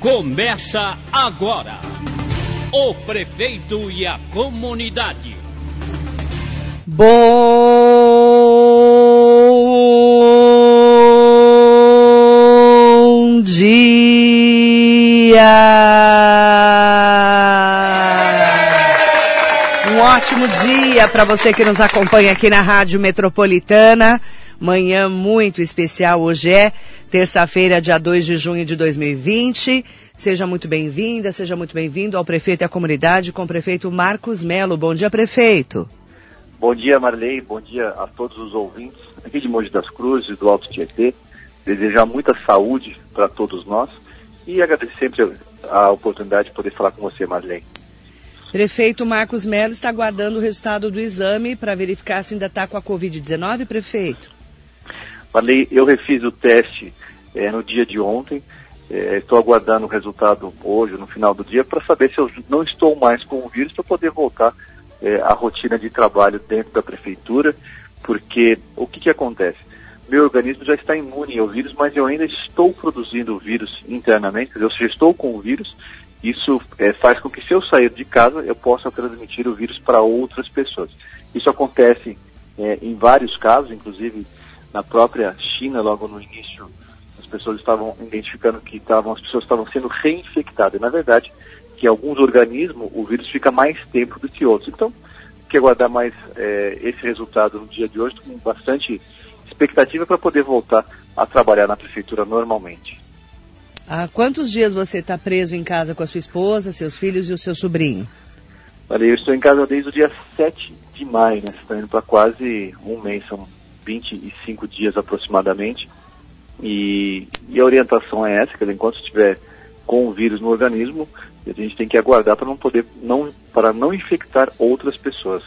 Começa agora. O prefeito e a comunidade. Bom dia! Um ótimo dia para você que nos acompanha aqui na Rádio Metropolitana. Manhã muito especial. Hoje é terça-feira, dia 2 de junho de 2020. Seja muito bem-vinda, seja muito bem-vindo ao prefeito e à comunidade com o prefeito Marcos Melo. Bom dia, prefeito. Bom dia, Marley. Bom dia a todos os ouvintes aqui de Mogi das Cruzes, do Alto Tietê. Desejar muita saúde para todos nós e agradecer sempre a oportunidade de poder falar com você, Marley. Prefeito Marcos Melo está aguardando o resultado do exame para verificar se ainda está com a Covid-19, prefeito? Marley, eu refiz o teste é, no dia de ontem. É, estou aguardando o resultado hoje, no final do dia, para saber se eu não estou mais com o vírus para poder voltar é, à rotina de trabalho dentro da prefeitura, porque o que, que acontece? Meu organismo já está imune ao vírus, mas eu ainda estou produzindo o vírus internamente, quer eu já estou com o vírus. Isso é, faz com que, se eu sair de casa, eu possa transmitir o vírus para outras pessoas. Isso acontece é, em vários casos, inclusive na própria China, logo no início pessoas estavam identificando que estavam, as pessoas estavam sendo reinfectadas. Na verdade, que alguns organismos o vírus fica mais tempo do que outros. Então, que aguardar mais é, esse resultado no dia de hoje com bastante expectativa para poder voltar a trabalhar na prefeitura normalmente. Há quantos dias você está preso em casa com a sua esposa, seus filhos e o seu sobrinho? Olha, eu estou em casa desde o dia 7 de maio, né? Estou indo para quase um mês, são 25 dias aproximadamente. E, e a orientação é essa, que enquanto estiver com o vírus no organismo, a gente tem que aguardar para não poder, não, para não infectar outras pessoas.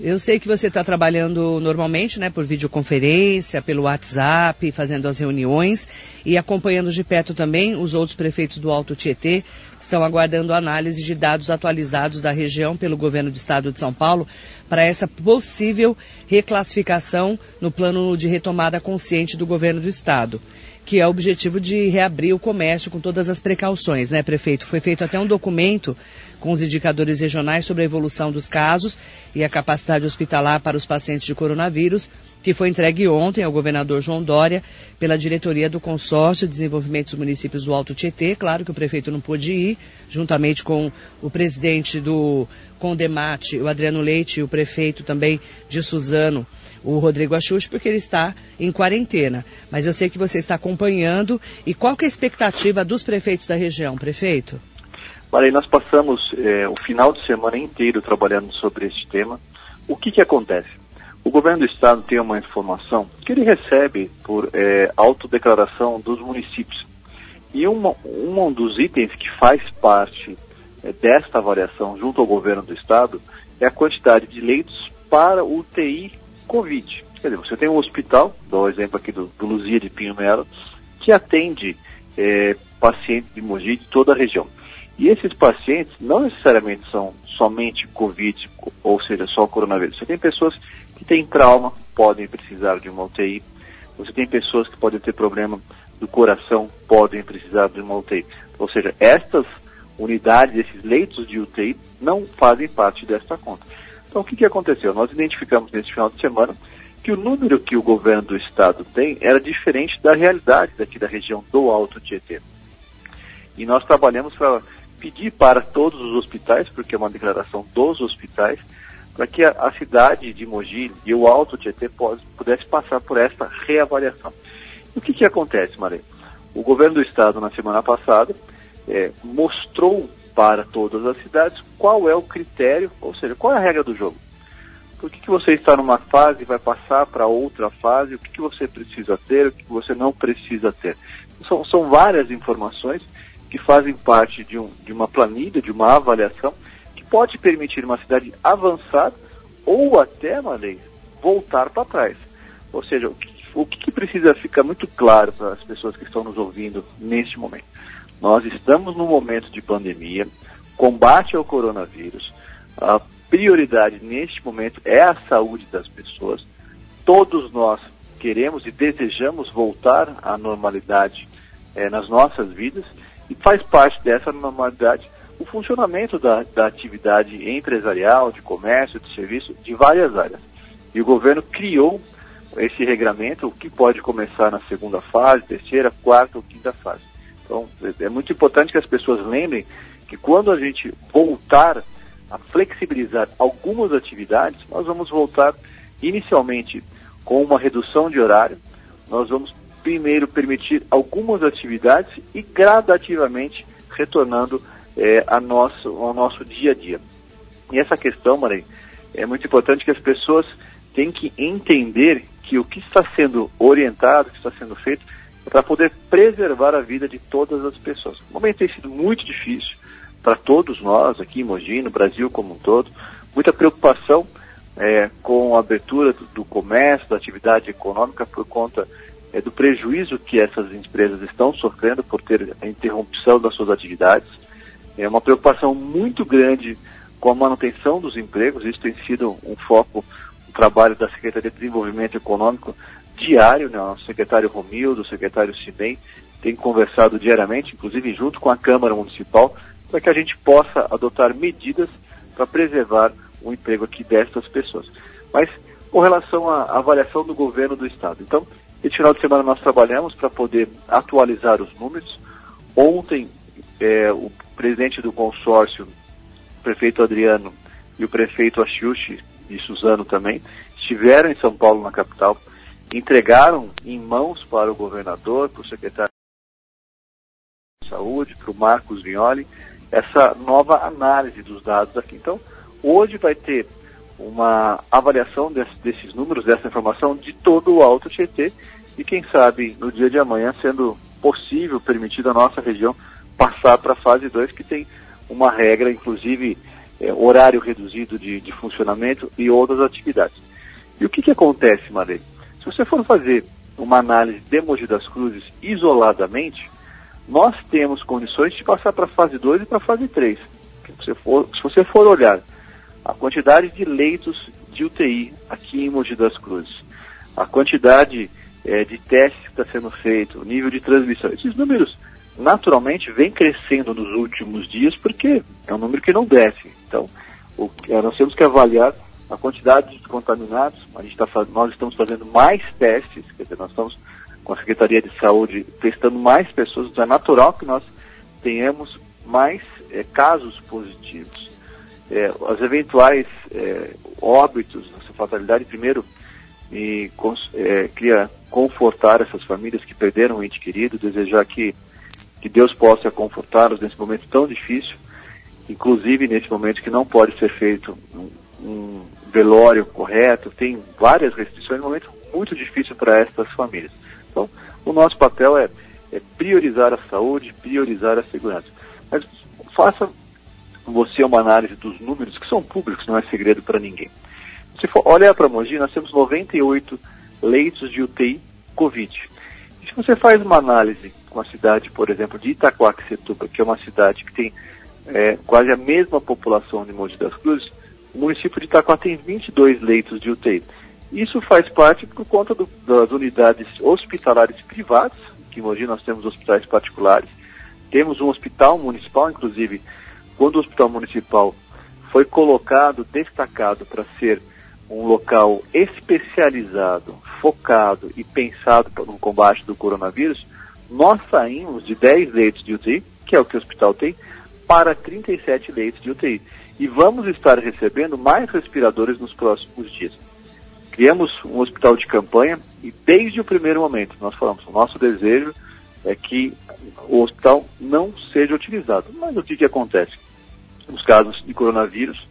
Eu sei que você está trabalhando normalmente, né, por videoconferência, pelo WhatsApp, fazendo as reuniões e acompanhando de perto também os outros prefeitos do Alto Tietê, que estão aguardando análise de dados atualizados da região pelo governo do estado de São Paulo para essa possível reclassificação no plano de retomada consciente do governo do estado que é o objetivo de reabrir o comércio com todas as precauções, né, prefeito? Foi feito até um documento com os indicadores regionais sobre a evolução dos casos e a capacidade hospitalar para os pacientes de coronavírus, que foi entregue ontem ao governador João Dória pela diretoria do Consórcio de Desenvolvimento dos Municípios do Alto Tietê. Claro que o prefeito não pôde ir, juntamente com o presidente do Condemate, o Adriano Leite, e o prefeito também de Suzano, o Rodrigo Axux, porque ele está em quarentena. Mas eu sei que você está acompanhando. E qual que é a expectativa dos prefeitos da região, prefeito? Maria, nós passamos é, o final de semana inteiro trabalhando sobre este tema. O que, que acontece? O governo do estado tem uma informação que ele recebe por é, autodeclaração dos municípios. E uma, um dos itens que faz parte é, desta avaliação junto ao governo do estado é a quantidade de leitos para UTI Covid. Quer dizer, você tem um hospital, dou o exemplo aqui do, do Luzia de Pinho Melo, que atende é, pacientes de Mogi de toda a região. E esses pacientes não necessariamente são somente Covid, ou seja, só coronavírus. Você tem pessoas que têm trauma, podem precisar de uma UTI. Você tem pessoas que podem ter problema do coração, podem precisar de uma UTI. Ou seja, estas unidades, esses leitos de UTI, não fazem parte desta conta. Então, o que, que aconteceu? Nós identificamos nesse final de semana que o número que o governo do estado tem era diferente da realidade daqui da região do Alto Tietê. E nós trabalhamos para pedir para todos os hospitais, porque é uma declaração dos hospitais, para que a, a, cidade de Mogi e o Alto Tietê pode, pudesse passar por esta reavaliação. E o que, que acontece, Maria? O governo do estado, na semana passada, é, mostrou para todas as cidades qual é o critério, ou seja, qual é a regra do jogo. Por que, que você está numa fase e vai passar para outra fase? O que, que você precisa ter, o que, que você não precisa ter? São, são várias informações que fazem parte de, um, de uma planilha, de uma avaliação, que pode permitir uma cidade avançar ou até, Malês, voltar para trás. Ou seja, o que, o que precisa ficar muito claro para as pessoas que estão nos ouvindo neste momento? Nós estamos num momento de pandemia, combate ao coronavírus. A prioridade neste momento é a saúde das pessoas. Todos nós queremos e desejamos voltar à normalidade é, nas nossas vidas E faz parte dessa normalidade o funcionamento da, da atividade empresarial, de comércio, de serviço, de várias áreas. E o governo criou esse regramento, que pode começar na segunda fase, terceira, quarta ou quinta fase. Então, é, é muito importante que as pessoas lembrem que quando a gente voltar a flexibilizar algumas atividades, nós vamos voltar inicialmente com uma redução de horário, nós vamos primeiro permitir algumas atividades e gradativamente retornando é, a nosso, ao nosso dia a dia. E essa questão, Marém, é muito importante que as pessoas têm que entender que o que está sendo orientado, o que está sendo feito, para poder preservar a vida de todas as pessoas. O momento tem sido muito difícil para todos nós aqui em Mogi, no Brasil como um todo, muita preocupação é, com a abertura do, do, comércio, da atividade econômica por conta é, do prejuízo que essas empresas estão sofrendo por ter a interrupção das suas atividades. É uma preocupação muito grande com a manutenção dos empregos, isso tem sido um foco, um trabalho da Secretaria de Desenvolvimento Econômico diário, né? o secretário Romildo, o secretário Cibem, tem conversado diariamente, inclusive junto com a Câmara Municipal, para que a gente possa adotar medidas para preservar o emprego aqui destas pessoas. Mas com relação à avaliação do governo do Estado. Então, esse final de semana nós trabalhamos para poder atualizar os números. Ontem, é, o presidente do consórcio, o prefeito Adriano e o prefeito Achiuchi e Suzano também, estiveram em São Paulo, na capital, entregaram em mãos para o governador, para o secretário de saúde, para o Marcos Vignoli, essa nova análise dos dados aqui. Então, hoje vai ter uma avaliação desse, desses números, dessa informação de todo o Alto Tietê e quem sabe no dia de amanhã sendo possível, permitido a nossa região passar para a fase 2, que tem uma regra, inclusive é, horário reduzido de, de, funcionamento e outras atividades. E o que, que acontece, Marei? Se você for fazer uma análise de Mogi das Cruzes isoladamente, nós temos condições de passar para a fase 2 e para a fase 3. Se se você for olhar a quantidade de leitos de UTI aqui em Mogi das Cruzes, a quantidade é, de testes que está sendo feito, o nível de transmissão, esses números naturalmente vem crescendo nos últimos dias porque é um número que não desce. Então, o, nós temos que avaliar a quantidade de contaminados. A gente tá, nós estamos fazendo mais testes, quer dizer, nós estamos com a Secretaria de Saúde testando mais pessoas. Então é natural que nós tenhamos mais é, casos positivos. É, as eventuais é, óbitos, essa fatalidade, primeiro, me é, queria confortar essas famílias que perderam um ente querido, desejar que que Deus possa confortá-los nesse momento tão difícil, inclusive nesse momento que não pode ser feito um, um velório correto, tem várias restrições, um momento muito difícil para essas famílias. Então, o nosso papel é, é priorizar a saúde, priorizar a segurança. Mas faça você uma análise dos números, que são públicos, não é segredo para ninguém. Se for olhar para Mogi, nós temos 98 leitos de UTI Covid. E se você faz uma análise com a cidade, por exemplo, de Itacoaxetuba, que é uma cidade que tem é, quase a mesma população de Monte das Cruzes, o município de Itacoa tem 22 leitos de UTI. Isso faz parte por conta do, das unidades hospitalares privadas, que Mogi nós temos hospitais particulares, temos um hospital municipal, inclusive, quando o hospital municipal foi colocado, destacado para ser um local especializado, focado e pensado no combate do coronavírus, nós saímos de 10 leitos de UTI, que é o que o hospital tem, para 37 leitos de UTI. E vamos estar recebendo mais respiradores nos próximos dias. Criamos um hospital de campanha e desde o primeiro momento nós falamos, o nosso desejo é que o hospital não seja utilizado. Mas o que, que acontece? Os casos de coronavírus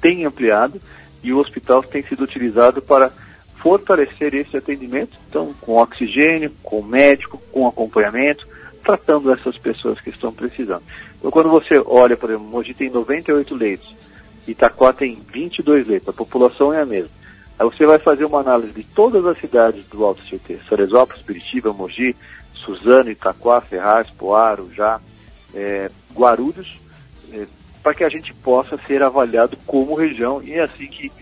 têm ampliado e o hospital tem sido utilizado para fortalecer esse atendimento, então com oxigênio, com médico, com acompanhamento, tratando essas pessoas que estão precisando. Quando você olha, por exemplo, Mogi tem 98 leitos, Itaquá tem 22 leitos, a população é a mesma. Aí você vai fazer uma análise de todas as cidades do Alto Tietê, Salesópolis, Piritiba, Mogi, Suzano, Itaquá, Ferraz, Poaro, Já, é, Guarulhos, é, para que a gente possa ser avaliado como região e é assim que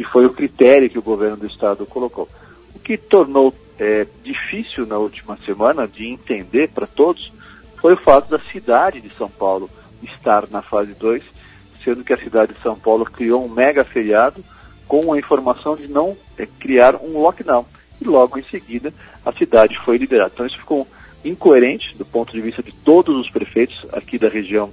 que foi o critério que o governo do estado colocou. O que tornou é, difícil na última semana de entender para todos foi o fato da cidade de São Paulo estar na fase 2, sendo que a cidade de São Paulo criou um mega feriado com a informação de não é, criar um lockdown. E logo em seguida a cidade foi liberada. Então isso ficou incoerente do ponto de vista de todos os prefeitos aqui da região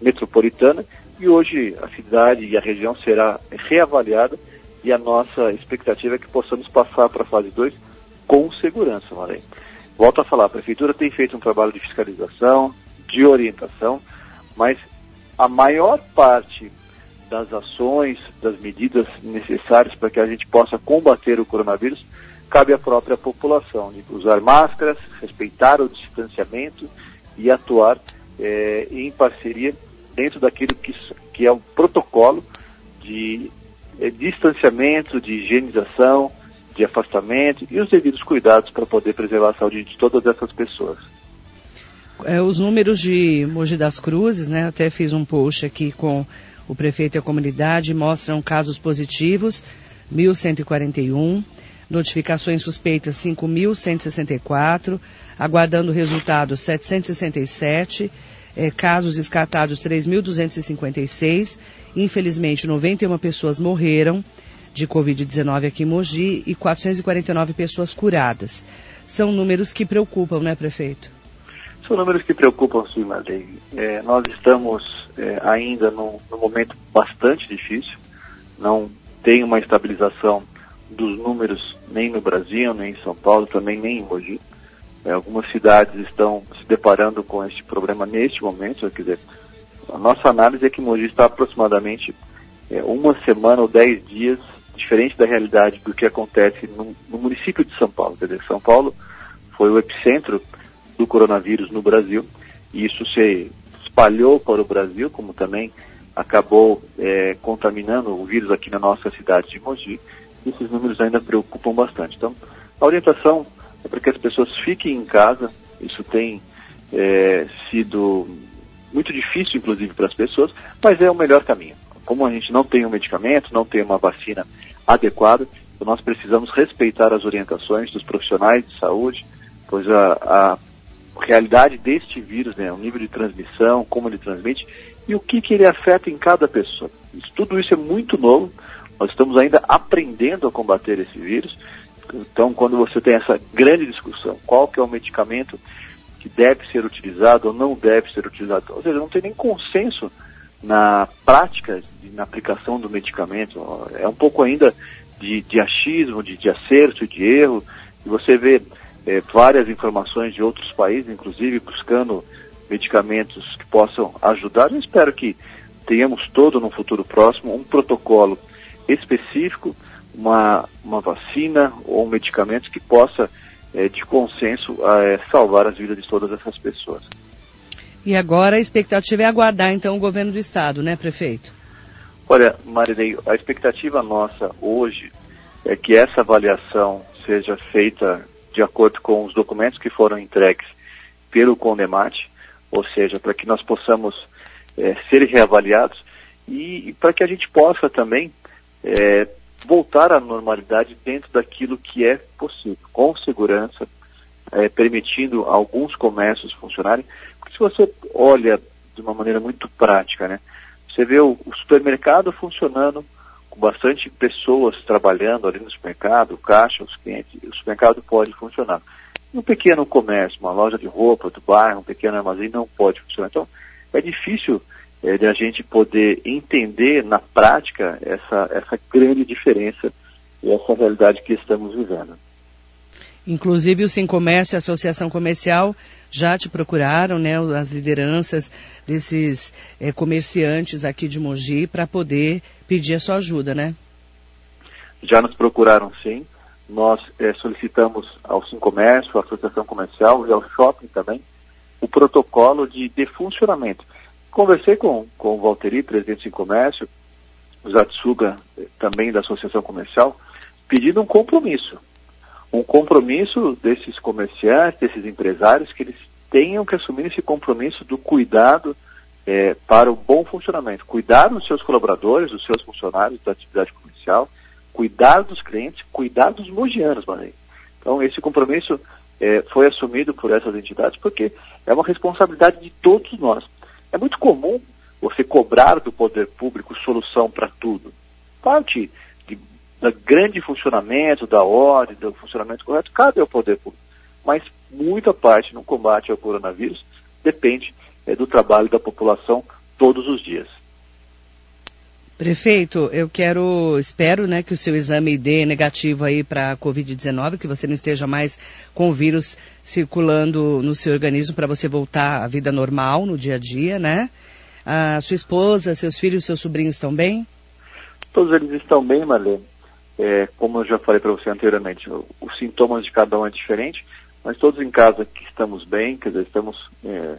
metropolitana e hoje a cidade e a região será reavaliada e a nossa expectativa é que possamos passar para a fase 2 com segurança, Marém. Volto a falar, a Prefeitura tem feito um trabalho de fiscalização, de orientação, mas a maior parte das ações, das medidas necessárias para que a gente possa combater o coronavírus, cabe à própria população, de usar máscaras, respeitar o distanciamento e atuar é, em parceria dentro daquilo que, que é o protocolo de é, distanciamento, de higienização, de afastamento e os devidos cuidados para poder preservar a saúde de todas essas pessoas. É, os números de Mogi das Cruzes, né? Até fiz um post aqui com o prefeito e a comunidade, mostram casos positivos, 1.141, notificações suspeitas 5.164, aguardando resultado 767 é, casos escatados 3.256. Infelizmente, 91 pessoas morreram de Covid-19 aqui em Mogi e 449 pessoas curadas. São números que preocupam, né, prefeito? São números que preocupam, sim, Marley. É, nós estamos é, ainda num, num momento bastante difícil. Não tem uma estabilização dos números nem no Brasil, nem em São Paulo, também nem em Mogi. É, algumas cidades estão se deparando com este problema neste momento. Quer dizer, a nossa análise é que Mogi está aproximadamente é, uma semana ou dez dias diferente da realidade do que acontece no, no, município de São Paulo. Quer dizer, São Paulo foi o epicentro do coronavírus no Brasil e isso se espalhou para o Brasil, como também acabou é, contaminando o vírus aqui na nossa cidade de Mogi. Esses números ainda preocupam bastante. Então, a orientação é para que as pessoas fiquem em casa. Isso tem é, sido muito difícil, inclusive, para as pessoas, mas é o melhor caminho. Como a gente não tem um medicamento, não tem uma vacina adequada, então nós precisamos respeitar as orientações dos profissionais de saúde, pois a, a realidade deste vírus, né, o nível de transmissão, como ele transmite e o que, que ele afeta em cada pessoa. Isso, tudo isso é muito novo, nós estamos ainda aprendendo a combater esse vírus então, quando você tem essa grande discussão, qual que é o medicamento que deve ser utilizado ou não deve ser utilizado, ou seja, não tem nem consenso na prática, na aplicação do medicamento. É um pouco ainda de, de achismo, de, de acerto, de erro. E você vê é, várias informações de outros países, inclusive buscando medicamentos que possam ajudar. Eu espero que tenhamos todo no futuro próximo um protocolo específico uma, uma vacina ou um medicamento que possa, é, de consenso, é, salvar as vidas de todas essas pessoas. E agora a expectativa é aguardar então o governo do estado, né, prefeito? Olha, Marilei, a expectativa nossa hoje é que essa avaliação seja feita de acordo com os documentos que foram entregues pelo Condemate, ou seja, para que nós possamos é, ser reavaliados e, e para que a gente possa também é, voltar à normalidade dentro daquilo que é possível, com segurança, é, permitindo alguns comércios funcionarem. Porque se você olha de uma maneira muito prática, né, você vê o, o supermercado funcionando, com bastante pessoas trabalhando ali no supermercado, o caixa, os clientes, o supermercado pode funcionar. Um pequeno comércio, uma loja de roupa do bairro, um pequeno armazém não pode funcionar. Então, é difícil é, de a gente poder entender na prática essa, essa grande diferença e essa realidade que estamos vivendo. Inclusive o Sim Comércio e a Associação Comercial já te procuraram, né, as lideranças desses é, comerciantes aqui de Mogi para poder pedir a sua ajuda, né? Já nos procuraram sim. Nós é, solicitamos ao Sim Comércio, à Associação Comercial e ao Shopping também o protocolo de, de funcionamento. Conversei com, com o Valteri, presidente de comércio, o Zatsuga, eh, também da Associação Comercial, pedindo um compromisso. Um compromisso desses comerciantes, desses empresários, que eles tenham que assumir esse compromisso do cuidado é, para o bom funcionamento. Cuidar dos seus colaboradores, dos seus funcionários da atividade comercial, cuidar dos clientes, cuidar dos mogianos, Marlene. Então, esse compromisso é, foi assumido por essas entidades, porque é uma responsabilidade de todos nós. É muito comum você cobrar do poder público solução para tudo. Parte do grande funcionamento, da ordem, do funcionamento correto, cabe ao poder público. Mas muita parte no combate ao coronavírus depende é, do trabalho da população todos os dias. Prefeito, eu quero, espero, né, que o seu exame dê negativo aí para a Covid-19, que você não esteja mais com o vírus circulando no seu organismo para você voltar à vida normal no dia a dia, né? A sua esposa, seus filhos, seus sobrinhos estão bem? Todos eles estão bem, Marlene. É, como eu já falei para você anteriormente, os sintomas de cada um é diferente, mas todos em casa que estamos bem, quer dizer, estamos é,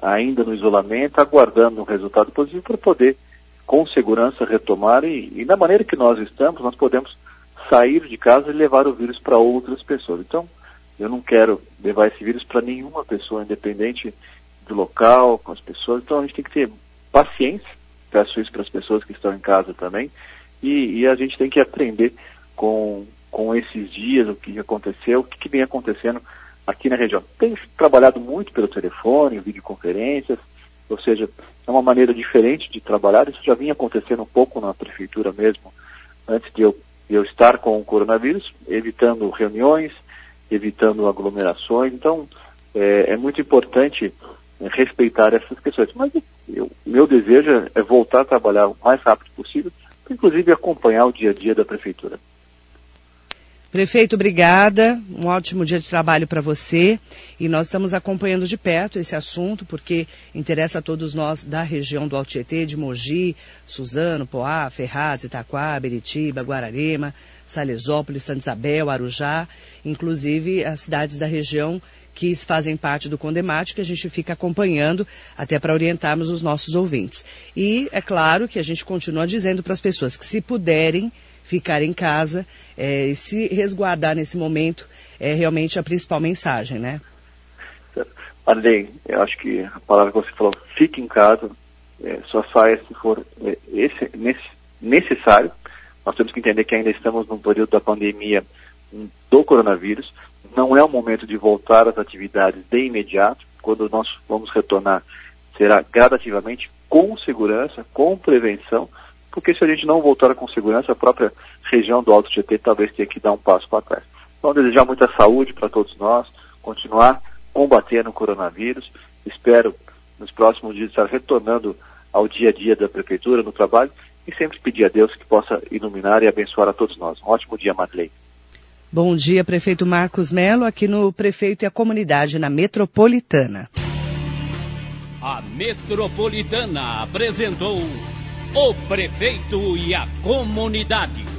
ainda no isolamento, aguardando um resultado positivo para poder com segurança retomar e, e da maneira que nós estamos, nós podemos sair de casa e levar o vírus para outras pessoas. Então, eu não quero levar esse vírus para nenhuma pessoa, independente do local, com as pessoas. Então, a gente tem que ter paciência, peço isso para as pessoas que estão em casa também, e, e, a gente tem que aprender com, com esses dias, o que aconteceu, o que, que vem acontecendo aqui na região. Tem trabalhado muito pelo telefone, videoconferências, ou seja, é uma maneira diferente de trabalhar. Isso já vinha acontecendo um pouco na prefeitura mesmo, antes de eu, de eu estar com o coronavírus, evitando reuniões, evitando aglomerações. Então, é, é muito importante é, respeitar essas questões. Mas o meu desejo é voltar a trabalhar o mais rápido possível, inclusive acompanhar o dia a dia da prefeitura. Prefeito, obrigada. Um ótimo dia de trabalho para você. E nós estamos acompanhando de perto esse assunto, porque interessa a todos nós da região do Altietê, de Mogi, Suzano, Poá, Ferraz, Itaquá, Beritiba, Guararema, Salesópolis, Santa Isabel, Arujá, inclusive as cidades da região que fazem parte do Condemate, que a gente fica acompanhando até para orientarmos os nossos ouvintes. E é claro que a gente continua dizendo para as pessoas que se puderem, ficar em casa é, e se resguardar nesse momento é realmente a principal mensagem, né? Marlene, eu acho que a palavra que você falou, fique em casa, é, só saia se for é, esse, nesse, necessário. Nós temos que entender que ainda estamos num período da pandemia do coronavírus. Não é o momento de voltar às atividades de imediato. Quando nós vamos retornar, será gradativamente, com segurança, com prevenção, porque se a gente não voltar com segurança, a própria região do Alto GT talvez tenha que dar um passo para trás. Então, desejar muita saúde para todos nós, continuar combatendo o coronavírus. Espero, nos próximos dias, estar retornando ao dia a dia da Prefeitura, no trabalho, e sempre pedir a Deus que possa iluminar e abençoar a todos nós. Um ótimo dia, Madeleine. Bom dia, prefeito Marcos Melo, aqui no Prefeito e a Comunidade, na Metropolitana. A Metropolitana apresentou o prefeito e a comunidade.